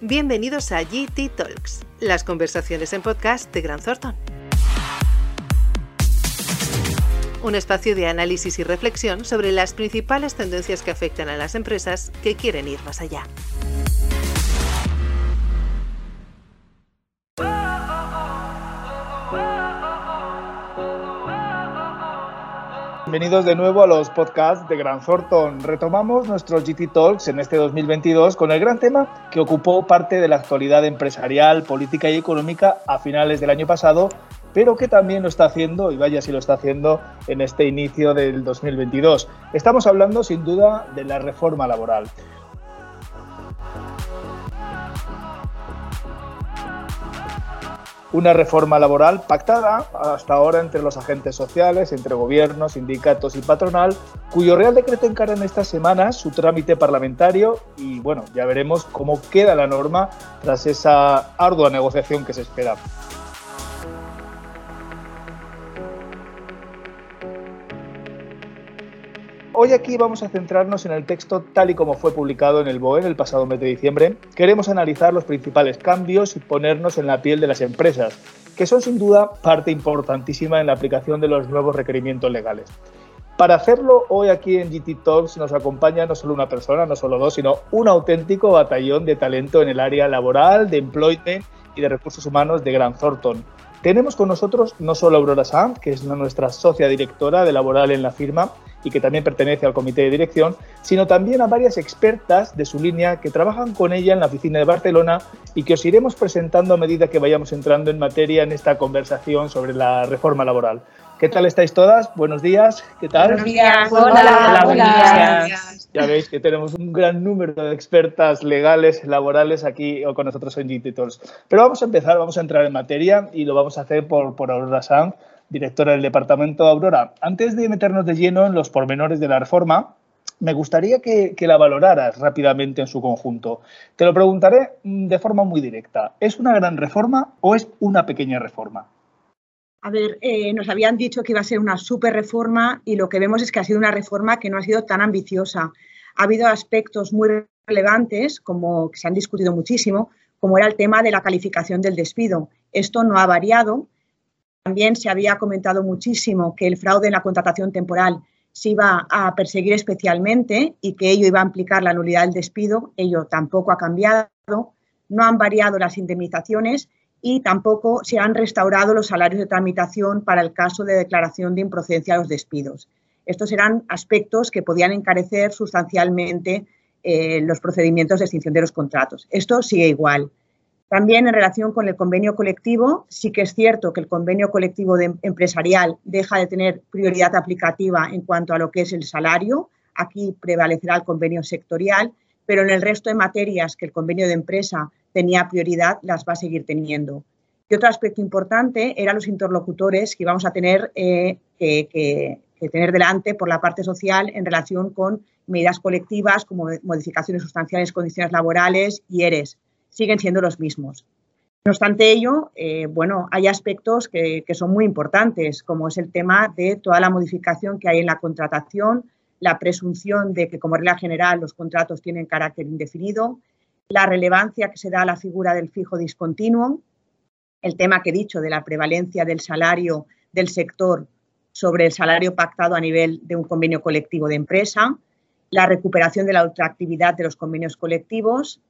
Bienvenidos a GT Talks, las conversaciones en podcast de Gran Thornton. Un espacio de análisis y reflexión sobre las principales tendencias que afectan a las empresas que quieren ir más allá. Bienvenidos de nuevo a los podcasts de Gran Thornton. Retomamos nuestros GT Talks en este 2022 con el gran tema que ocupó parte de la actualidad empresarial, política y económica a finales del año pasado, pero que también lo está haciendo, y vaya si lo está haciendo, en este inicio del 2022. Estamos hablando sin duda de la reforma laboral. Una reforma laboral pactada hasta ahora entre los agentes sociales, entre gobiernos, sindicatos y patronal, cuyo Real Decreto encara en estas semanas su trámite parlamentario y bueno, ya veremos cómo queda la norma tras esa ardua negociación que se espera. Hoy aquí vamos a centrarnos en el texto tal y como fue publicado en el BOE el pasado mes de diciembre. Queremos analizar los principales cambios y ponernos en la piel de las empresas, que son sin duda parte importantísima en la aplicación de los nuevos requerimientos legales. Para hacerlo, hoy aquí en GT Talks nos acompaña no solo una persona, no solo dos, sino un auténtico batallón de talento en el área laboral, de employment y de recursos humanos de Gran Thornton. Tenemos con nosotros no solo Aurora Sanz, que es nuestra socia directora de laboral en la firma, y que también pertenece al comité de dirección, sino también a varias expertas de su línea que trabajan con ella en la oficina de Barcelona y que os iremos presentando a medida que vayamos entrando en materia en esta conversación sobre la reforma laboral. ¿Qué tal estáis todas? Buenos días. ¿Qué tal? Buenos días. Hola. Hola. Ya veis que tenemos un gran número de expertas legales, laborales aquí con nosotros en GTTOLS. Pero vamos a empezar, vamos a entrar en materia y lo vamos a hacer por, por Aurora Sanz directora del departamento Aurora. Antes de meternos de lleno en los pormenores de la reforma, me gustaría que, la valoraras rápidamente en su conjunto. Te lo preguntaré mm, de forma muy directa. ¿Es una gran reforma o es una pequeña reforma? A ver, eh, nos habían dicho que iba a ser una super reforma y lo que vemos es que ha sido una reforma que no ha sido tan ambiciosa. Ha habido aspectos muy relevantes, como que se han discutido muchísimo, como era el tema de la calificación del despido. Esto no ha variado también se había comentado muchísimo que el fraude en la contratación temporal se iba a perseguir especialmente y que ello iba a implicar la nulidad del despido. Ello tampoco ha cambiado. No han variado las indemnizaciones y tampoco se han restaurado los salarios de tramitación para el caso de declaración de improcedencia de los despidos. Estos eran aspectos que podían encarecer sustancialmente eh, los procedimientos de extinción de los contratos. Esto sigue igual. También en relación con el convenio colectivo, sí que es cierto que el convenio colectivo empresarial deja de tener prioridad aplicativa en cuanto a lo que es el salario. Aquí prevalecerá el convenio sectorial, pero en el resto de materias que el convenio de empresa tenía prioridad, las va a seguir teniendo. Y otro aspecto importante eran los interlocutores que íbamos a tener eh, que tener delante por la parte social en relación con medidas colectivas como modificaciones sustanciales, condiciones laborales y ERES siguen siendo los mismos. No obstante ello, eh, bueno, hay aspectos que, son muy importantes, como es el tema de toda la modificación que hay en la contratación, la presunción de que como regla general los contratos tienen carácter indefinido, la relevancia que se da a la figura del fijo discontinuo, el tema que he dicho de la prevalencia del salario del sector sobre el salario pactado a nivel de un convenio colectivo de empresa, la recuperación de la ultraactividad de los convenios colectivos,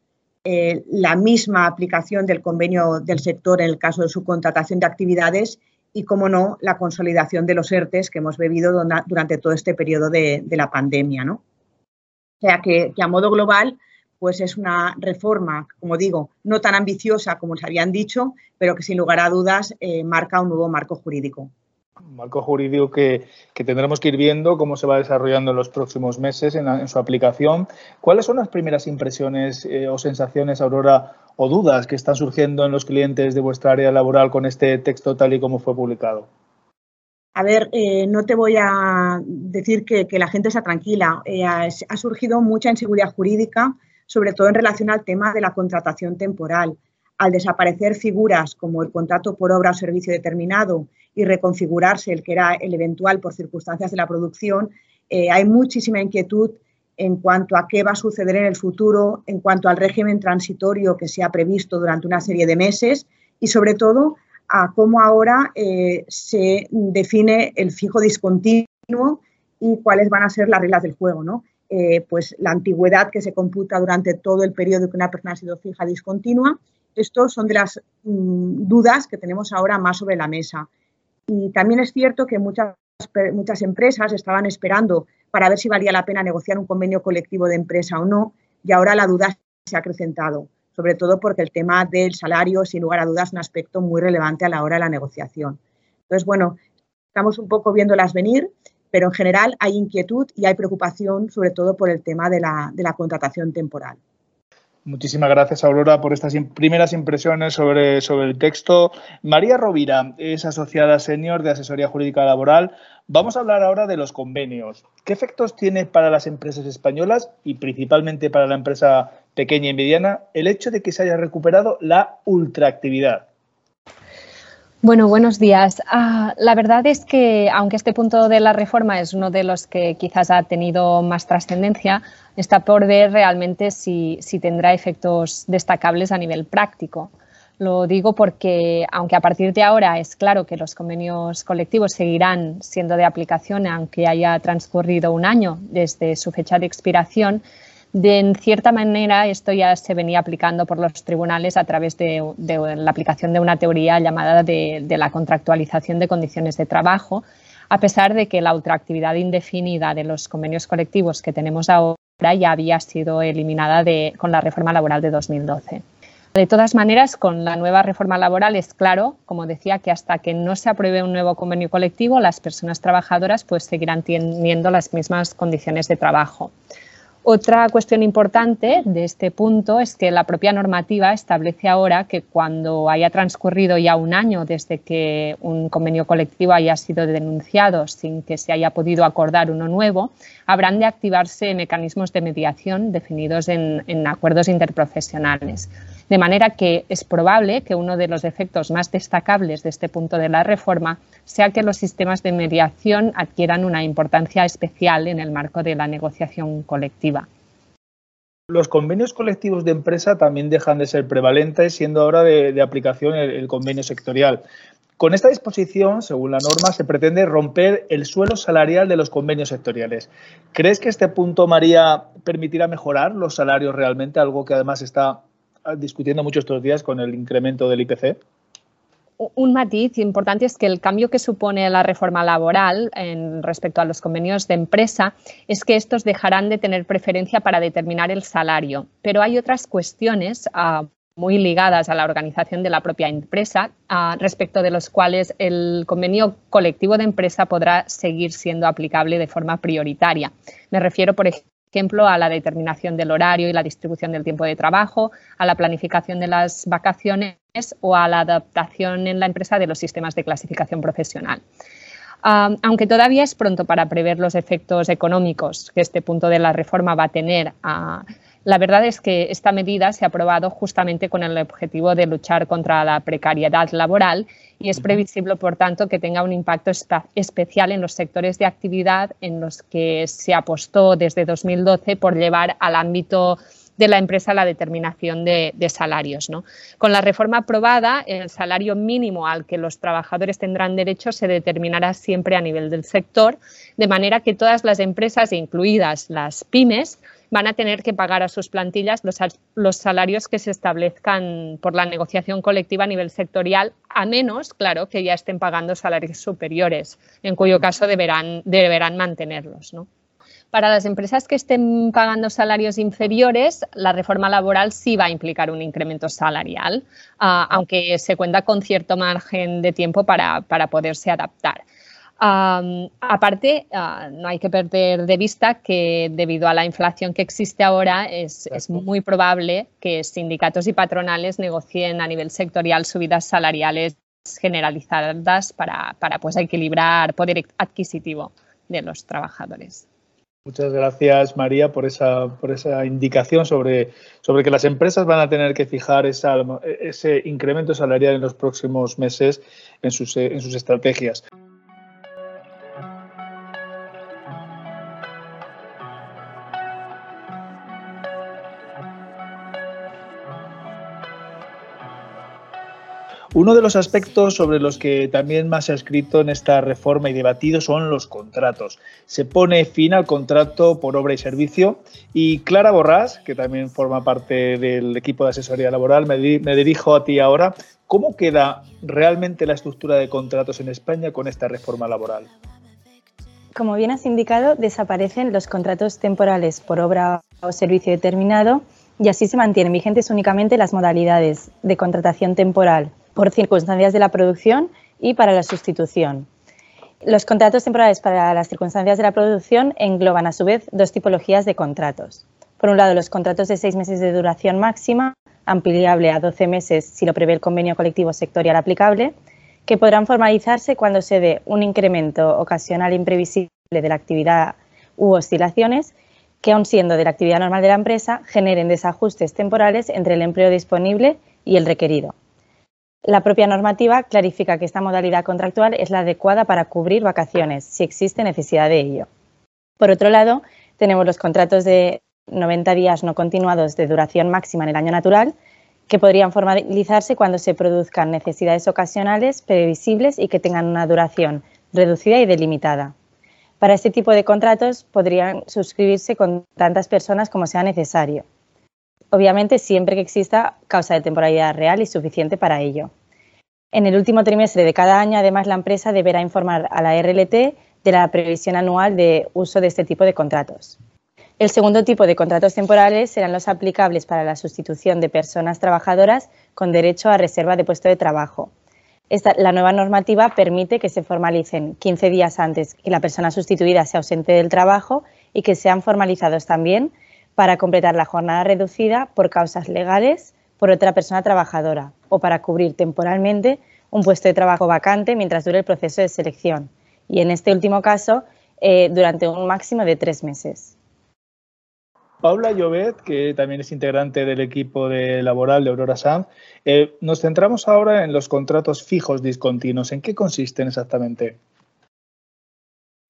eh, la misma aplicación del convenio del sector en el caso de su contratación de actividades y, como no, la consolidación de los ERTES que hemos bebido durante todo este periodo de, la pandemia. ¿no? O sea que, a modo global, pues es una reforma, como digo, no tan ambiciosa como se habían dicho, pero que sin lugar a dudas eh, marca un nuevo marco jurídico marco jurídico que, tendremos que ir viendo cómo se va desarrollando en los próximos meses en, su aplicación. ¿Cuáles son las primeras impresiones eh, o sensaciones, Aurora, o dudas que están surgiendo en los clientes de vuestra área laboral con este texto tal y como fue publicado? A ver, eh, no te voy a decir que, la gente sea tranquila. Eh, ha, surgido mucha inseguridad jurídica, sobre todo en relación al tema de la contratación temporal. Al desaparecer figuras como el contrato por obra o servicio determinado y reconfigurarse el que era el eventual por circunstancias de la producción, eh, hay muchísima inquietud en cuanto a qué va a suceder en el futuro, en cuanto al régimen transitorio que se ha previsto durante una serie de meses y sobre todo a cómo ahora eh, se define el fijo discontinuo y cuáles van a ser las reglas del juego. ¿no? Eh, pues la antigüedad que se computa durante todo el periodo que una persona ha sido fija discontinua. Estos son de las mm, dudas que tenemos ahora más sobre la mesa. Y también es cierto que muchas, muchas empresas estaban esperando para ver si valía la pena negociar un convenio colectivo de empresa o no, y ahora la duda se ha acrecentado, sobre todo porque el tema del salario, sin lugar a dudas, es un aspecto muy relevante a la hora de la negociación. Entonces, bueno, estamos un poco viéndolas venir, pero en general hay inquietud y hay preocupación, sobre todo por el tema de la, de la contratación temporal. Muchísimas gracias, Aurora, por estas primeras impresiones sobre, sobre el texto. María Rovira es asociada senior de Asesoría Jurídica Laboral. Vamos a hablar ahora de los convenios. ¿Qué efectos tiene para las empresas españolas y principalmente para la empresa pequeña y mediana el hecho de que se haya recuperado la ultraactividad? Bueno, buenos días. Ah, la verdad es que, aunque este punto de la reforma es uno de los que quizás ha tenido más trascendencia, está por ver realmente si, tendrá efectos destacables a nivel práctico. Lo digo porque, aunque a partir de ahora es claro que los convenios colectivos seguirán siendo de aplicación, aunque haya transcurrido un año desde su fecha de expiración, de, en cierta manera, esto ya se venía aplicando por los tribunales a través de, la aplicación de una teoría llamada de, la contractualización de condiciones de trabajo, a pesar de que la ultraactividad indefinida de los convenios colectivos que tenemos ahora ya había sido eliminada con la reforma laboral de 2012. De todas maneras, con la nueva reforma laboral es claro, como decía, que hasta que no se apruebe un nuevo convenio colectivo, las personas trabajadoras pues, seguirán teniendo las mismas condiciones de trabajo. Otra cuestión importante de este punto es que la propia normativa establece ahora que cuando haya transcurrido ya un año desde que un convenio colectivo haya sido denunciado sin que se haya podido acordar uno nuevo, habrán de activarse mecanismos de mediación definidos en, acuerdos interprofesionales. De manera que es probable que uno de los efectos más destacables de este punto de la reforma sea que los sistemas de mediación adquieran una importancia especial en el marco de la negociación colectiva. Los convenios colectivos de empresa también dejan de ser prevalentes, siendo ahora de, aplicación el, convenio sectorial. Con esta disposición, según la norma, se pretende romper el suelo salarial de los convenios sectoriales. ¿Crees que este punto, María, permitirá mejorar los salarios realmente, algo que además está discutiendo mucho estos días con el incremento del IPC? Un matiz importante es que el cambio que supone la reforma laboral en respecto a los convenios de empresa es que estos dejarán de tener preferencia para determinar el salario, pero hay otras cuestiones ah, muy ligadas a la organización de la propia empresa, ah, respecto de los cuales el convenio colectivo de empresa podrá seguir siendo aplicable de forma prioritaria. Me refiero, por ejemplo, ejemplo, a la determinación del horario y la distribución del tiempo de trabajo, a la planificación de las vacaciones o a la adaptación en la empresa de los sistemas de clasificación profesional. aunque todavía es pronto para prever los efectos económicos que este punto de la reforma va a tener a la verdad es que esta medida se ha aprobado justamente con el objetivo de luchar contra la precariedad laboral y es previsible, por tanto, que tenga un impacto especial en los sectores de actividad en los que se apostó desde 2012 por llevar al ámbito de la empresa la determinación de, salarios. Con la reforma aprobada, el salario mínimo al que los trabajadores tendrán derecho se determinará siempre a nivel del sector, de manera que todas las empresas, incluidas las pymes, van a tener que pagar a sus plantillas los, salarios que se establezcan por la negociación colectiva a nivel sectorial, a menos, claro, que ya estén pagando salarios superiores, en cuyo caso deberán, deberán mantenerlos. Para las empresas que estén pagando salarios inferiores, la reforma laboral sí va a implicar un incremento salarial, ah, aunque se cuenta con cierto margen de tiempo para, para poderse adaptar aparte, ah, no hay que perder de vista que debido a la inflación que existe ahora, es, muy probable que sindicatos y patronales negocien a nivel sectorial subidas salariales generalizadas para, pues, equilibrar poder adquisitivo de los trabajadores. Muchas gracias, María, por esa, por esa indicación sobre, sobre que las empresas van a tener que fijar ese incremento salarial en los próximos meses en sus, en sus estrategias. Uno de los aspectos sobre los que también más se ha escrito en esta reforma y debatido son los contratos. Se pone fin al contrato por obra y servicio y Clara Borrás, que también forma parte del equipo de asesoría laboral, me, me dirijo a ti ahora. ¿Cómo queda realmente la estructura de contratos en España con esta reforma laboral? Como bien has indicado, desaparecen los contratos temporales por obra o servicio determinado y así se mantienen vigentes únicamente las modalidades de contratación temporal por circunstancias de la producción y para la sustitución. Los contratos temporales para las circunstancias de la producción engloban a su vez dos tipologías de contratos. Por un lado, los contratos de seis meses de duración máxima, ampliable a 12 meses si lo prevé el convenio colectivo sectorial aplicable, que podrán formalizarse cuando se dé un incremento ocasional imprevisible de la actividad u oscilaciones que, aun siendo de la actividad normal de la empresa, generen desajustes temporales entre el empleo disponible y el requerido. La propia normativa clarifica que esta modalidad contractual es la adecuada para cubrir vacaciones, si existe necesidad de ello. Por otro lado, tenemos los contratos de 90 días no continuados de duración máxima en el año natural, que podrían formalizarse cuando se produzcan necesidades ocasionales, previsibles y que tengan una duración reducida y delimitada. Para este tipo de contratos podrían suscribirse con tantas personas como sea necesario. Obviamente siempre que exista causa de temporalidad real y suficiente para ello. En el último trimestre de cada año, además, la empresa deberá informar a la RLT de la previsión anual de uso de este tipo de contratos. El segundo tipo de contratos temporales serán los aplicables para la sustitución de personas trabajadoras con derecho a reserva de puesto de trabajo. la nueva normativa permite que se formalicen 15 días antes que la persona sustituida sea ausente del trabajo y que sean formalizados también para completar la jornada reducida por causas legales por otra persona trabajadora o para cubrir temporalmente un puesto de trabajo vacante mientras dure el proceso de selección y en este último caso eh, durante un máximo de tres meses. Paula Llobet, que también es integrante del equipo de laboral de Aurora Sanz. Eh, nos centramos ahora en los contratos fijos discontinuos. ¿En qué consisten exactamente?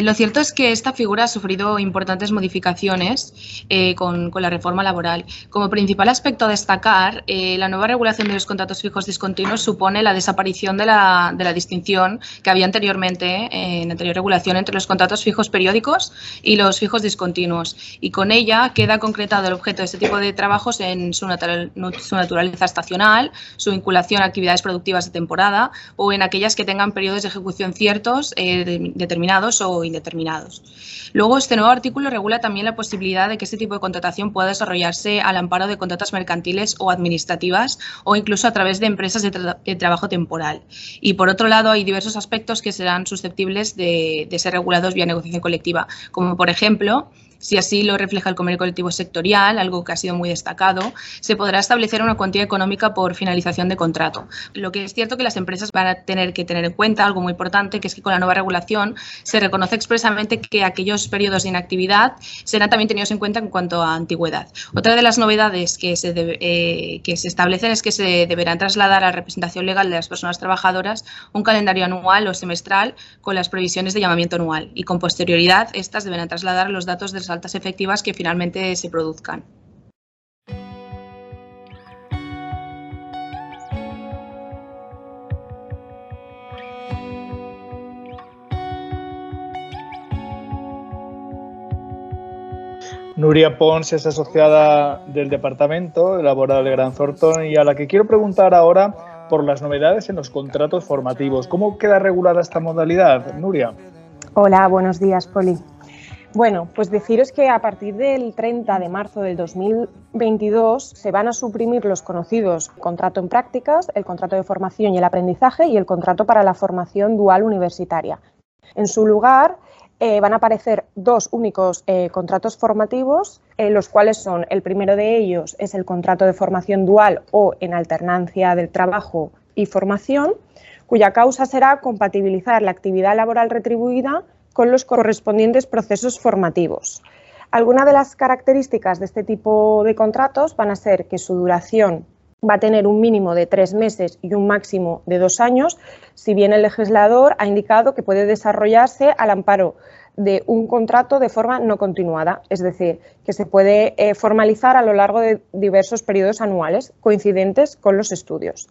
Lo cierto es que esta figura ha sufrido importantes modificaciones eh, con, la reforma laboral. Como principal aspecto a destacar, eh, la nueva regulación de los contratos fijos discontinuos supone la desaparición de la, distinción que había anteriormente eh, en anterior regulación entre los contratos fijos periódicos y los fijos discontinuos. Y con ella queda concretado el objeto de este tipo de trabajos en su, su naturaleza estacional, su vinculación a actividades productivas de temporada o en aquellas que tengan periodos de ejecución ciertos, determinados o indeterminados. Luego, este nuevo artículo regula también la posibilidad de que este tipo de contratación pueda desarrollarse al amparo de contratas mercantiles o administrativas o incluso a través de empresas de, trabajo temporal. Y por otro lado, hay diversos aspectos que serán susceptibles de ser regulados vía negociación colectiva, como por ejemplo, si así lo refleja el convenio colectivo sectorial, algo que ha sido muy destacado, se podrá establecer una cuantía económica por finalización de contrato. Lo que es cierto que las empresas van a tener que tener en cuenta algo muy importante, que es que con la nueva regulación se reconoce expresamente que aquellos periodos de inactividad serán también tenidos en cuenta en cuanto a antigüedad. Otra de las novedades que se, eh, que se establecen es que se deberán trasladar a la representación legal de las personas trabajadoras un calendario anual o semestral con las previsiones de llamamiento anual y con posterioridad estas deberán trasladar los datos del altas efectivas que finalmente se produzcan. Nuria Pons es asociada del Departamento Laboral de Gran Thornton y a la que quiero preguntar ahora por las novedades en los contratos formativos. ¿Cómo queda regulada esta modalidad, Nuria? Hola, buenos días, Poli. Bueno, pues deciros que a partir del 30 de marzo del 2022 se van a suprimir los conocidos contrato en prácticas, el contrato de formación y el aprendizaje y el contrato para la formación dual universitaria. En su lugar eh, van a aparecer dos únicos eh, contratos formativos, eh, los cuales son, el primero de ellos es el contrato de formación dual o en alternancia del trabajo y formación, cuya causa será compatibilizar la actividad laboral retribuida con los correspondientes procesos formativos. Algunas de las características de este tipo de contratos van a ser que su duración va a tener un mínimo de tres meses y un máximo de dos años, si bien el legislador ha indicado que puede desarrollarse al amparo de un contrato de forma no continuada, es decir, que se puede eh, formalizar a lo largo de diversos periodos anuales coincidentes con los estudios.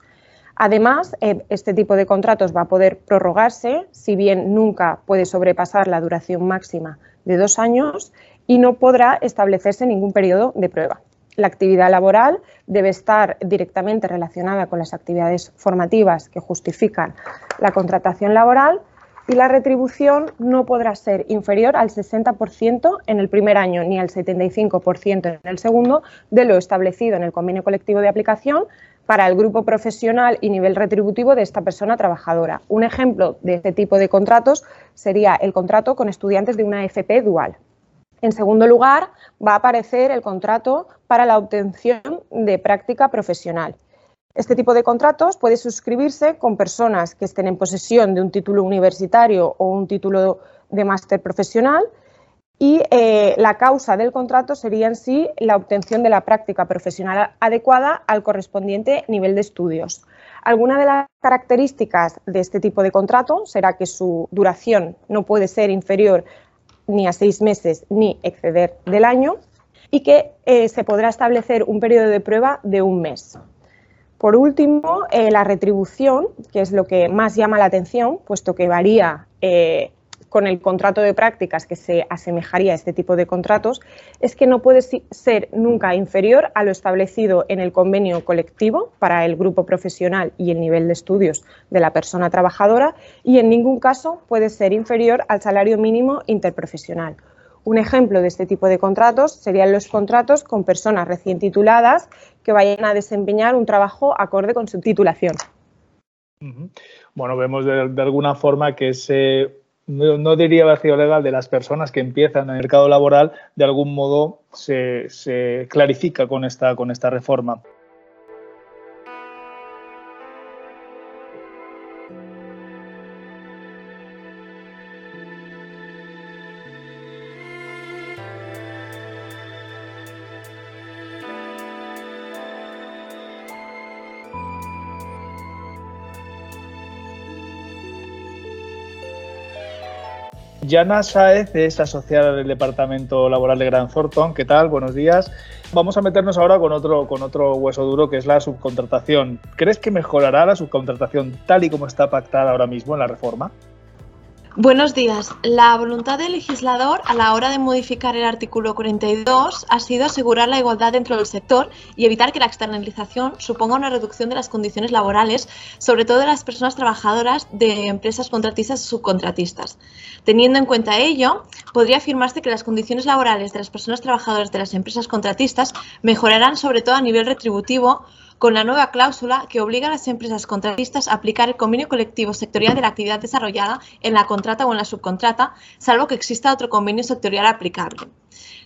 Además, eh, este tipo de contratos va a poder prorrogarse, si bien nunca puede sobrepasar la duración máxima de dos años y no podrá establecerse ningún periodo de prueba. La actividad laboral debe estar directamente relacionada con las actividades formativas que justifican la contratación laboral y la retribución no podrá ser inferior al 60% en el primer año ni al 75% en el segundo de lo establecido en el convenio colectivo de aplicación para el grupo profesional y nivel retributivo de esta persona trabajadora. Un ejemplo de este tipo de contratos sería el contrato con estudiantes de una FP dual. En segundo lugar, va a aparecer el contrato para la obtención de práctica profesional. Este tipo de contratos puede suscribirse con personas que estén en posesión de un título universitario o un título de máster profesional y eh, la causa del contrato sería en sí la obtención de la práctica profesional adecuada al correspondiente nivel de estudios. Alguna de las características de este tipo de contrato será que su duración no puede ser inferior ni a seis meses ni exceder del año y que eh, se podrá establecer un periodo de prueba de un mes. Por último, eh, la retribución, que es lo que más llama la atención, puesto que varía con el contrato de prácticas que se asemejaría a este tipo de contratos es que no puede ser nunca inferior a lo establecido en el convenio colectivo para el grupo profesional y el nivel de estudios de la persona trabajadora y en ningún caso puede ser inferior al salario mínimo interprofesional. Un ejemplo de este tipo de contratos serían los contratos con personas recién tituladas que vayan a desempeñar un trabajo acorde con su titulación. Bueno, vemos de, alguna forma que ese no, diría vacío legal de las personas que empiezan en el mercado laboral, de algún modo se, se clarifica con esta, con esta reforma. Yana Saez es asociada del Departamento Laboral de Gran Thornton. ¿Qué tal? Buenos días. Vamos a meternos ahora con otro, con otro hueso duro que es la subcontratación. ¿Crees que mejorará la subcontratación tal y como está pactada ahora mismo en la reforma? Buenos días. La voluntad del legislador a la hora de modificar el artículo 42 ha sido asegurar la igualdad dentro del sector y evitar que la externalización suponga una reducción de las condiciones laborales, sobre todo de las personas trabajadoras de empresas contratistas y subcontratistas. Teniendo en cuenta ello, podría afirmarse que las condiciones laborales de las personas trabajadoras de las empresas contratistas mejorarán sobre todo a nivel retributivo con la nueva cláusula que obliga a las empresas contratistas a aplicar el convenio colectivo sectorial de la actividad desarrollada en la contrata o en la subcontrata, salvo que exista otro convenio sectorial aplicable.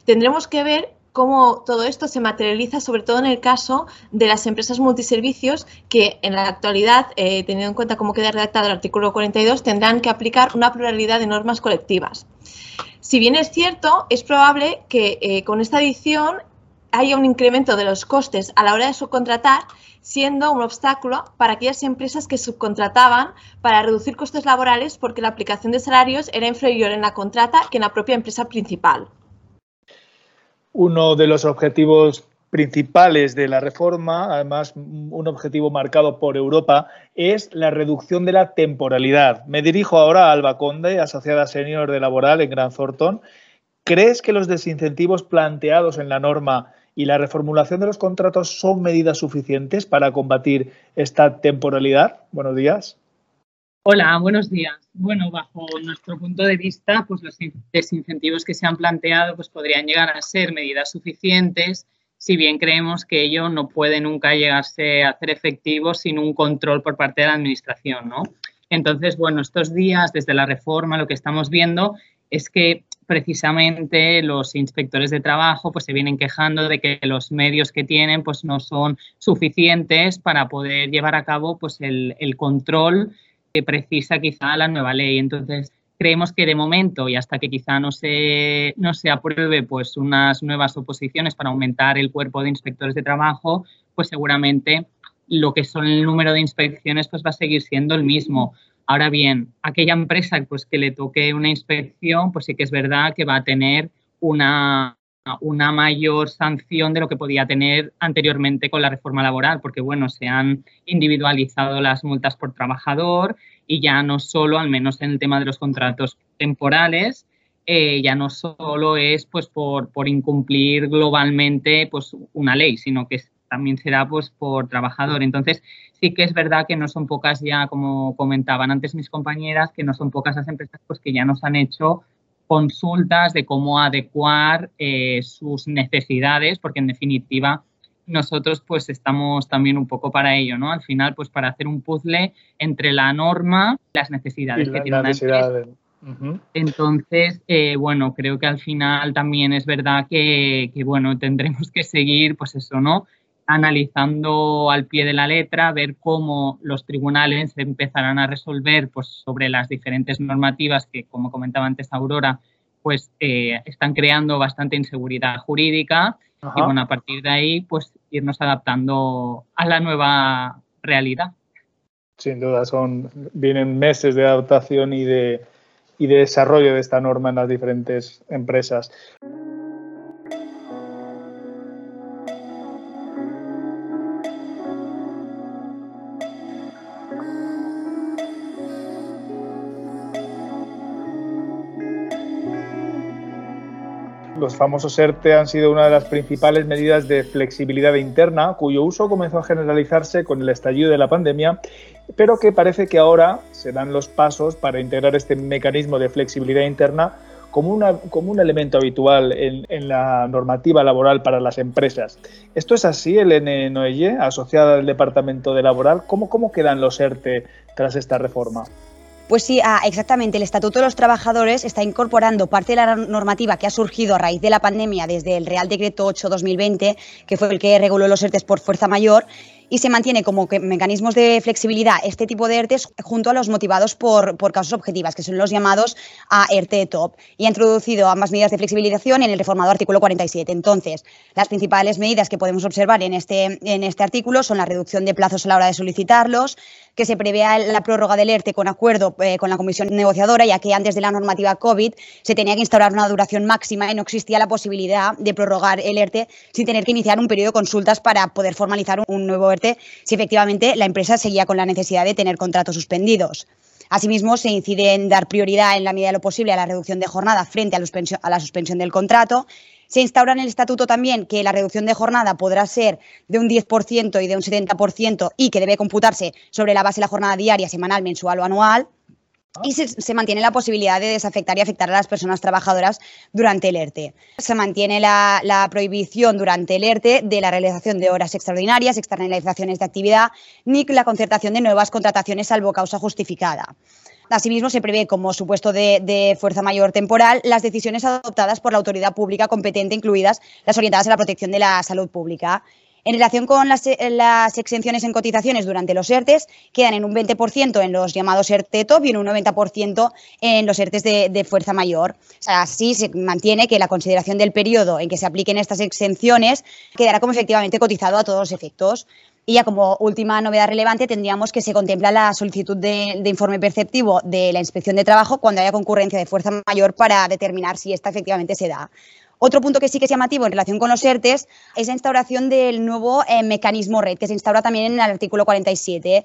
Tendremos que ver cómo todo esto se materializa, sobre todo en el caso de las empresas multiservicios que en la actualidad, eh, teniendo en cuenta cómo queda redactado el artículo 42, tendrán que aplicar una pluralidad de normas colectivas. Si bien es cierto, es probable que eh, con esta edición haya un incremento de los costes a la hora de subcontratar, siendo un obstáculo para aquellas empresas que subcontrataban para reducir costes laborales porque la aplicación de salarios era inferior en la contrata que en la propia empresa principal. Uno de los objetivos principales de la reforma, además un objetivo marcado por Europa, es la reducción de la temporalidad. Me dirijo ahora a Alba Conde, asociada senior de Laboral en Gran Thornton. ¿Crees que los desincentivos planteados en la norma y la reformulación de los contratos son medidas suficientes para combatir esta temporalidad? Buenos días. Hola, buenos días. Bueno, bajo nuestro punto de vista, pues los desincentivos que se han planteado pues podrían llegar a ser medidas suficientes, si bien creemos que ello no puede nunca llegarse a hacer efectivo sin un control por parte de la Administración, ¿no? Entonces, bueno, estos días, desde la reforma, lo que estamos viendo es que precisamente los inspectores de trabajo pues se vienen quejando de que los medios que tienen pues no son suficientes para poder llevar a cabo pues el, control que precisa quizá la nueva ley. Entonces, creemos que de momento y hasta que quizá no se, no se apruebe pues unas nuevas oposiciones para aumentar el cuerpo de inspectores de trabajo, pues seguramente lo que son el número de inspecciones pues va a seguir siendo el mismo. Ahora bien, aquella empresa pues, que le toque una inspección, pues sí que es verdad que va a tener una, una mayor sanción de lo que podía tener anteriormente con la reforma laboral, porque bueno, se han individualizado las multas por trabajador y ya no solo, al menos en el tema de los contratos temporales, eh, ya no solo es pues por, por, incumplir globalmente pues una ley, sino que también será pues por trabajador. Entonces, sí que es verdad que no son pocas ya, como comentaban antes mis compañeras, que no son pocas las empresas pues que ya nos han hecho consultas de cómo adecuar eh, sus necesidades, porque en definitiva nosotros pues estamos también un poco para ello, ¿no? Al final pues para hacer un puzzle entre la norma y las necesidades que tiene una empresa. Entonces, eh, bueno, creo que al final también es verdad que, que, bueno, tendremos que seguir, pues eso, ¿no? Analizando al pie de la letra, ver cómo los tribunales empezarán a resolver pues, sobre las diferentes normativas que, como comentaba antes Aurora, pues eh, están creando bastante inseguridad jurídica y bueno, a partir de ahí pues irnos adaptando a la nueva realidad. Sin duda, son, vienen meses de adaptación y de, y de desarrollo de esta norma en las diferentes empresas. Los famosos ERTE han sido una de las principales medidas de flexibilidad interna, cuyo uso comenzó a generalizarse con el estallido de la pandemia, pero que parece que ahora se dan los pasos para integrar este mecanismo de flexibilidad interna como, como un elemento habitual en, la normativa laboral para las empresas. ¿Esto es así, Elene Noelle, asociada al Departamento de Laboral? ¿Cómo, cómo quedan los ERTE tras esta reforma? Pues sí, ah, exactamente. El Estatuto de los Trabajadores está incorporando parte de la normativa que ha surgido a raíz de la pandemia desde el Real Decreto 8-2020, que fue el que reguló los ERTES por fuerza mayor, y se mantiene como mecanismos de flexibilidad este tipo de ERTES junto a los motivados por, por causas objetivas, que son los llamados a ERTE TOP, y ha introducido ambas medidas de flexibilización en el reformado artículo 47. Entonces, las principales medidas que podemos observar en este, en este artículo son la reducción de plazos a la hora de solicitarlos, que se prevea la prórroga del ERTE con acuerdo eh, con la comisión negociadora, ya que antes de la normativa COVID se tenía que instaurar una duración máxima y no existía la posibilidad de prorrogar el ERTE sin tener que iniciar un periodo de consultas para poder formalizar un nuevo ERTE si efectivamente la empresa seguía con la necesidad de tener contratos suspendidos. Asimismo, se incide en dar prioridad en la medida de lo posible a la reducción de jornada frente a, la suspensión del contrato. Se instaura en el estatuto también que la reducción de jornada podrá ser de un 10% y de un 70% y que debe computarse sobre la base de la jornada diaria, semanal, mensual o anual. Y se, mantiene la posibilidad de desafectar y afectar a las personas trabajadoras durante el ERTE. Se mantiene la, prohibición durante el ERTE de la realización de horas extraordinarias, externalizaciones de actividad, ni la concertación de nuevas contrataciones salvo causa justificada. Asimismo, se prevé como supuesto de, fuerza mayor temporal las decisiones adoptadas por la autoridad pública competente, incluidas las orientadas a la protección de la salud pública. En relación con las, exenciones en cotizaciones durante los ERTES, quedan en un 20% en los llamados ERTE top y en un 90% en los ERTES de, fuerza mayor. así se mantiene que la consideración del periodo en que se apliquen estas exenciones quedará como efectivamente cotizado a todos los efectos. Y ya como última novedad relevante tendríamos que se contempla la solicitud de, informe perceptivo de la inspección de trabajo cuando haya concurrencia de fuerza mayor para determinar si esta efectivamente se da. Otro punto que sí que es llamativo en relación con los ERTES es la instauración del nuevo eh, mecanismo red, que se instaura también en el artículo 47.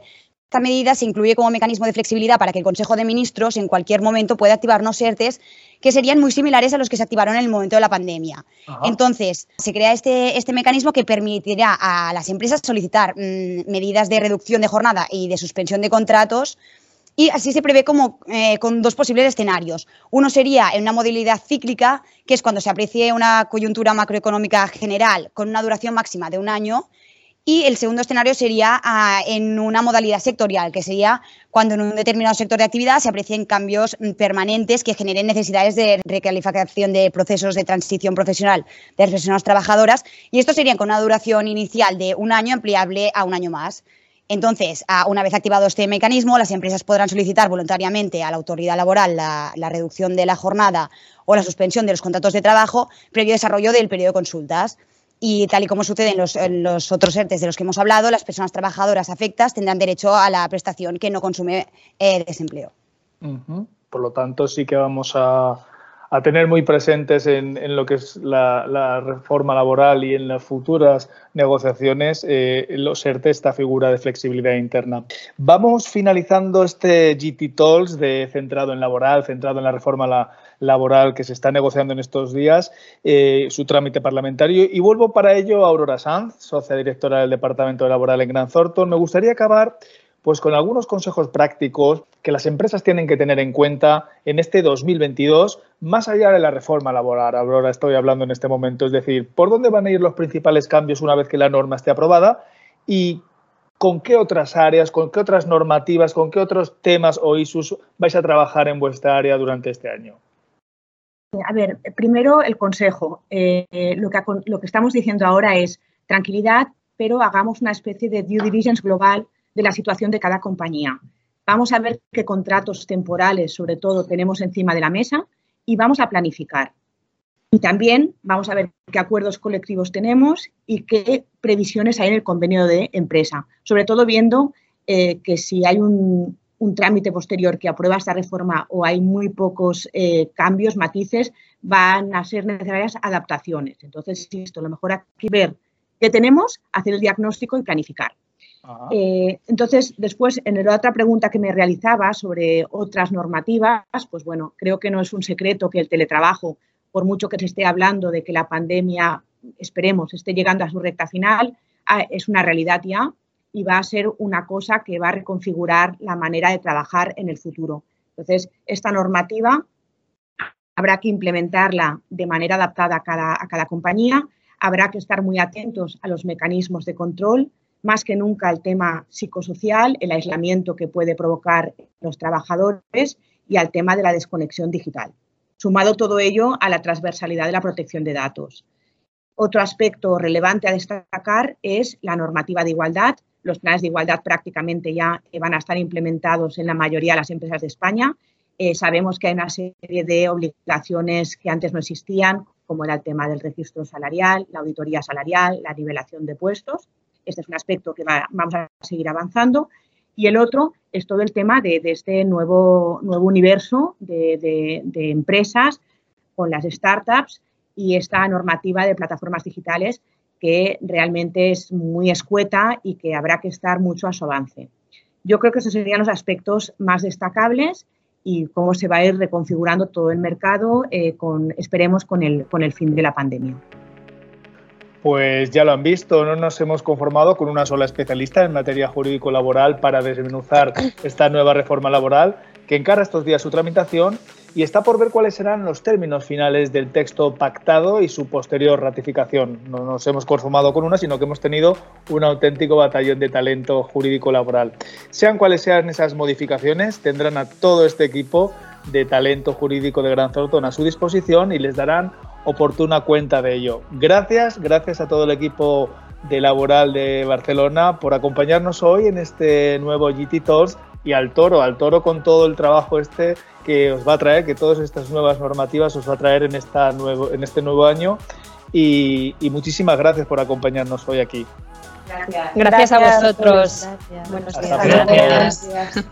Esta medida se incluye como mecanismo de flexibilidad para que el Consejo de Ministros en cualquier momento pueda activar unos ERTES que serían muy similares a los que se activaron en el momento de la pandemia. Entonces, se crea este, este mecanismo que permitirá a las empresas solicitar mm, medidas de reducción de jornada y de suspensión de contratos y así se prevé como eh, con dos posibles escenarios. Uno sería en una modalidad cíclica, que es cuando se aprecie una coyuntura macroeconómica general con una duración máxima de un año. Y el segundo escenario sería ah, en una modalidad sectorial, que sería cuando en un determinado sector de actividad se aprecien cambios mm, permanentes que generen necesidades de recalificación de procesos de transición profesional de las personas trabajadoras. Y esto sería con una duración inicial de un año ampliable a un año más. Entonces, una vez activado este mecanismo, las empresas podrán solicitar voluntariamente a la autoridad laboral la, reducción de la jornada o la suspensión de los contratos de trabajo previo desarrollo del periodo de consultas. Y tal y como sucede en los, otros ERTES de los que hemos hablado, las personas trabajadoras afectas tendrán derecho a la prestación que no consume eh, desempleo. Por lo tanto, sí que vamos a, a tener muy presentes en, lo que es la, reforma laboral y en las futuras negociaciones eh, los esta figura de flexibilidad interna. Vamos finalizando este GT Talks de centrado en laboral, centrado en la reforma laboral que se está negociando en estos días, eh, su trámite parlamentario. Y vuelvo para ello a Aurora Sanz, socia directora del Departamento Laboral en Gran Thornton. Me gustaría acabar pues con algunos consejos prácticos que las empresas tienen que tener en cuenta en este 2022, más allá de la reforma laboral. Ahora estoy hablando en este momento, es decir, por dónde van a ir los principales cambios una vez que la norma esté aprobada y con qué otras áreas, con qué otras normativas, con qué otros temas o issues vais a trabajar en vuestra área durante este año. A ver, primero el consejo. Eh, lo, que, lo que estamos diciendo ahora es tranquilidad, pero hagamos una especie de due diligence global de la situación de cada compañía. Vamos a ver qué contratos temporales, sobre todo, tenemos encima de la mesa y vamos a planificar. Y también vamos a ver qué acuerdos colectivos tenemos y qué previsiones hay en el convenio de empresa. Sobre todo viendo eh, que si hay un, trámite posterior que aprueba esta reforma o hay muy pocos eh, cambios, matices, van a ser necesarias adaptaciones. Entonces, esto, lo mejor aquí ver qué tenemos, hacer el diagnóstico y planificar. Eh, entonces, después, en la otra pregunta que me realizaba sobre otras normativas, pues bueno, creo que no es un secreto que el teletrabajo, por mucho que se esté hablando de que la pandemia, esperemos, esté llegando a su recta final, ah, es una realidad ya y va a ser una cosa que va a reconfigurar la manera de trabajar en el futuro. Entonces, esta normativa habrá que implementarla de manera adaptada a cada, a cada compañía, habrá que estar muy atentos a los mecanismos de control, más que nunca el tema psicosocial, el aislamiento que puede provocar los trabajadores y al tema de la desconexión digital. Sumado todo ello a la transversalidad de la protección de datos. Otro aspecto relevante a destacar es la normativa de igualdad. Los planes de igualdad prácticamente ya van a estar implementados en la mayoría de las empresas de España. Eh, sabemos que hay una serie de obligaciones que antes no existían, como era el tema del registro salarial, la auditoría salarial, la nivelación de puestos. Este es un aspecto que vamos a seguir avanzando. Y el otro es todo el tema de, este nuevo, nuevo universo de, empresas con las startups y esta normativa de plataformas digitales que realmente es muy escueta y que habrá que estar mucho a su avance. Yo creo que esos serían los aspectos más destacables y cómo se va a ir reconfigurando todo el mercado, eh, con, esperemos, con el, con el fin de la pandemia. Pues ya lo han visto, no nos hemos conformado con una sola especialista en materia jurídico-laboral para desmenuzar esta nueva reforma laboral que encara estos días su tramitación y está por ver cuáles serán los términos finales del texto pactado y su posterior ratificación. No nos hemos conformado con una, sino que hemos tenido un auténtico batallón de talento jurídico-laboral. Sean cuales sean esas modificaciones, tendrán a todo este equipo de talento jurídico de Gran Thornton a su disposición y les darán oportuna cuenta de ello. Gracias, gracias a todo el equipo de Laboral de Barcelona por acompañarnos hoy en este nuevo GT Talks y al toro, al toro con todo el trabajo este que os va a traer, que todas estas nuevas normativas os va a traer en, esta nuevo, en este nuevo año. Y, muchísimas gracias por acompañarnos hoy aquí. Gracias, gracias a vosotros. Buenos días. Gracias.